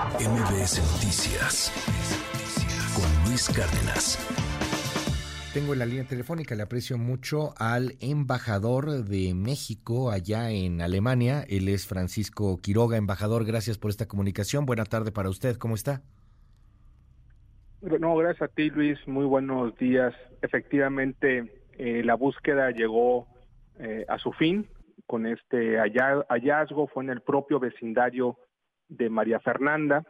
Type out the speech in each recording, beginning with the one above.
MBS Noticias con Luis Cárdenas. Tengo en la línea telefónica, le aprecio mucho al embajador de México allá en Alemania. Él es Francisco Quiroga, embajador. Gracias por esta comunicación. Buena tarde para usted. ¿Cómo está? No, gracias a ti, Luis. Muy buenos días. Efectivamente, eh, la búsqueda llegó eh, a su fin con este hallazgo. Fue en el propio vecindario de María Fernanda,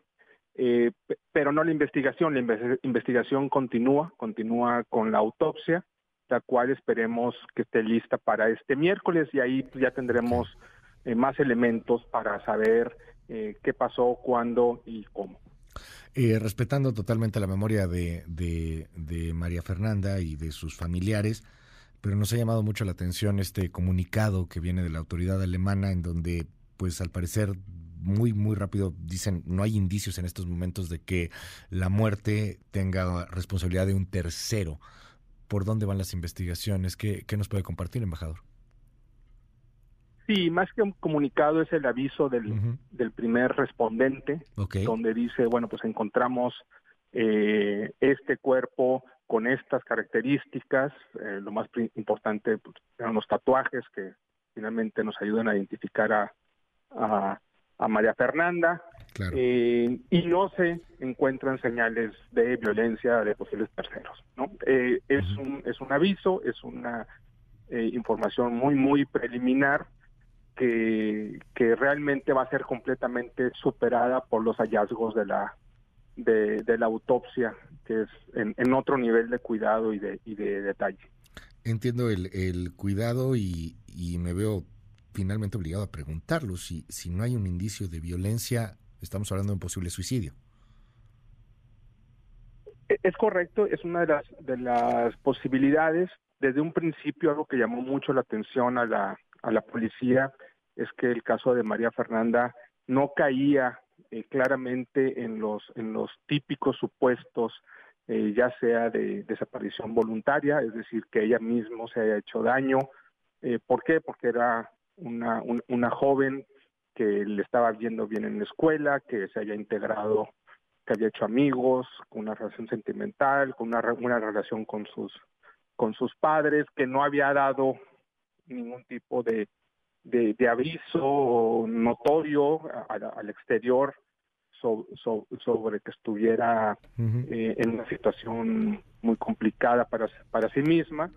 eh, pero no la investigación. La investigación continúa, continúa con la autopsia, la cual esperemos que esté lista para este miércoles y ahí ya tendremos más elementos para saber qué pasó, cuándo y cómo. Eh, respetando totalmente la memoria de, de, María Fernanda y de sus familiares, pero nos ha llamado mucho la atención este comunicado que viene de la autoridad alemana en donde, pues al parecer, muy, muy rápido dicen, no hay indicios en estos momentos de que la muerte tenga responsabilidad de un tercero. ¿Por dónde van las investigaciones? ¿Qué, qué nos puede compartir, embajador? Sí, más que un comunicado es el aviso del, del primer respondente, donde dice, bueno, pues encontramos eh, este cuerpo con estas características, eh, lo más importante pues, eran los tatuajes que finalmente nos ayudan a identificar a, a, María Fernanda, eh, y no se encuentran señales de violencia de posibles terceros. ¿no? es, un, es un aviso, es una información muy, muy preliminar, que, realmente va a ser completamente superada por los hallazgos de la de, la autopsia, que es en, otro nivel de cuidado y de, y de detalle. Entiendo el, el cuidado y, y, me veo finalmente obligado a preguntarlo. Si, si no hay un indicio de violencia, estamos hablando de un posible suicidio. E, es correcto, es una de las, de las posibilidades. Desde un principio, algo que llamó mucho la atención a la, a la policía es que el caso de María Fernanda no caía eh, claramente en los en los típicos supuestos eh, ya sea de desaparición voluntaria, es decir, que ella misma se haya hecho daño. Eh, ¿Por qué? Porque era una, una joven que le estaba viendo bien en la escuela, que se haya integrado, que había hecho amigos, con una relación sentimental, con una, una relación con sus, con sus padres, que no había dado ningún tipo de, de, aviso notorio al exterior sobre que estuviera eh, en una situación muy complicada para, para sí misma.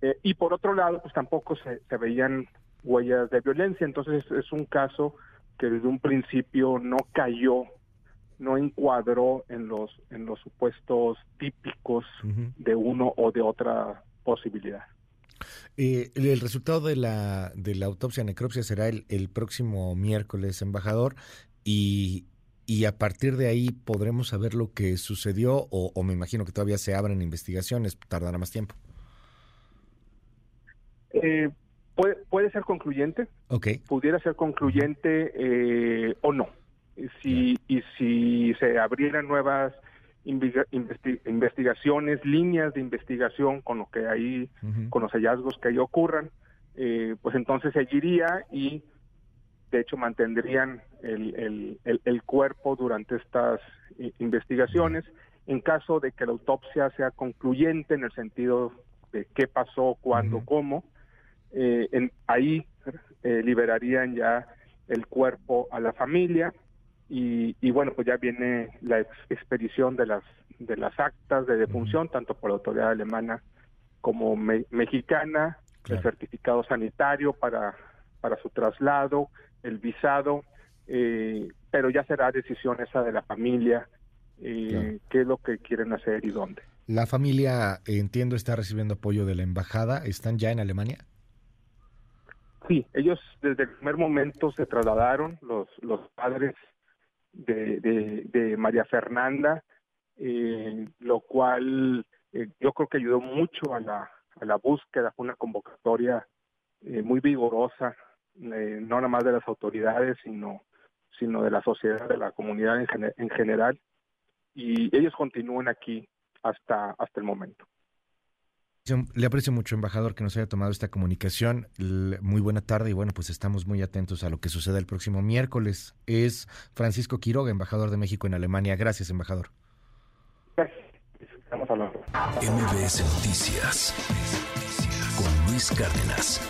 Eh, y por otro lado, pues tampoco se, veían huellas de violencia. Entonces es un caso que desde un principio no cayó, no encuadró en los, en los supuestos típicos de uno o de otra posibilidad. Eh, el resultado de la, de la autopsia necropsia será el, el próximo miércoles, embajador, y, y a partir de ahí podremos saber lo que sucedió o, me imagino que todavía se abren investigaciones, tardará más tiempo. Eh, puede, ser concluyente. Okay. Pudiera ser concluyente eh, o no. Si, Y si se abrieran nuevas investigaciones, líneas de investigación con lo que ahí, con los hallazgos que ahí ocurran, eh, pues entonces seguiría y de hecho mantendrían el, el, el, cuerpo durante estas investigaciones. En caso de que la autopsia sea concluyente en el sentido de qué pasó, cuándo, cómo, eh, en, ahí eh, liberarían ya el cuerpo a la familia y, bueno, pues ya viene la expedición de las de las actas de defunción, tanto por la autoridad alemana como mexicana, el certificado sanitario para, para su traslado, el visado, eh, pero ya será decisión esa de la familia, eh, qué es lo que quieren hacer y dónde. La familia, entiendo, está recibiendo apoyo de la embajada. ¿Están ya en Alemania? Sí, ellos desde el primer momento se trasladaron, los, los padres de, de, María Fernanda, eh, lo cual eh, yo creo que ayudó mucho a la, a la búsqueda, fue una convocatoria eh, muy vigorosa, no nada más de las autoridades, sino, sino de la sociedad, de la comunidad en, en general, y ellos continúan aquí hasta, hasta el momento. Le aprecio mucho, embajador, que nos haya tomado esta comunicación. Muy buena tarde y bueno, pues estamos muy atentos a lo que suceda el próximo miércoles. Es Francisco Quiroga, embajador de México en Alemania. Gracias, embajador. Gracias. Estamos hablando. MBS Noticias con Luis Cárdenas.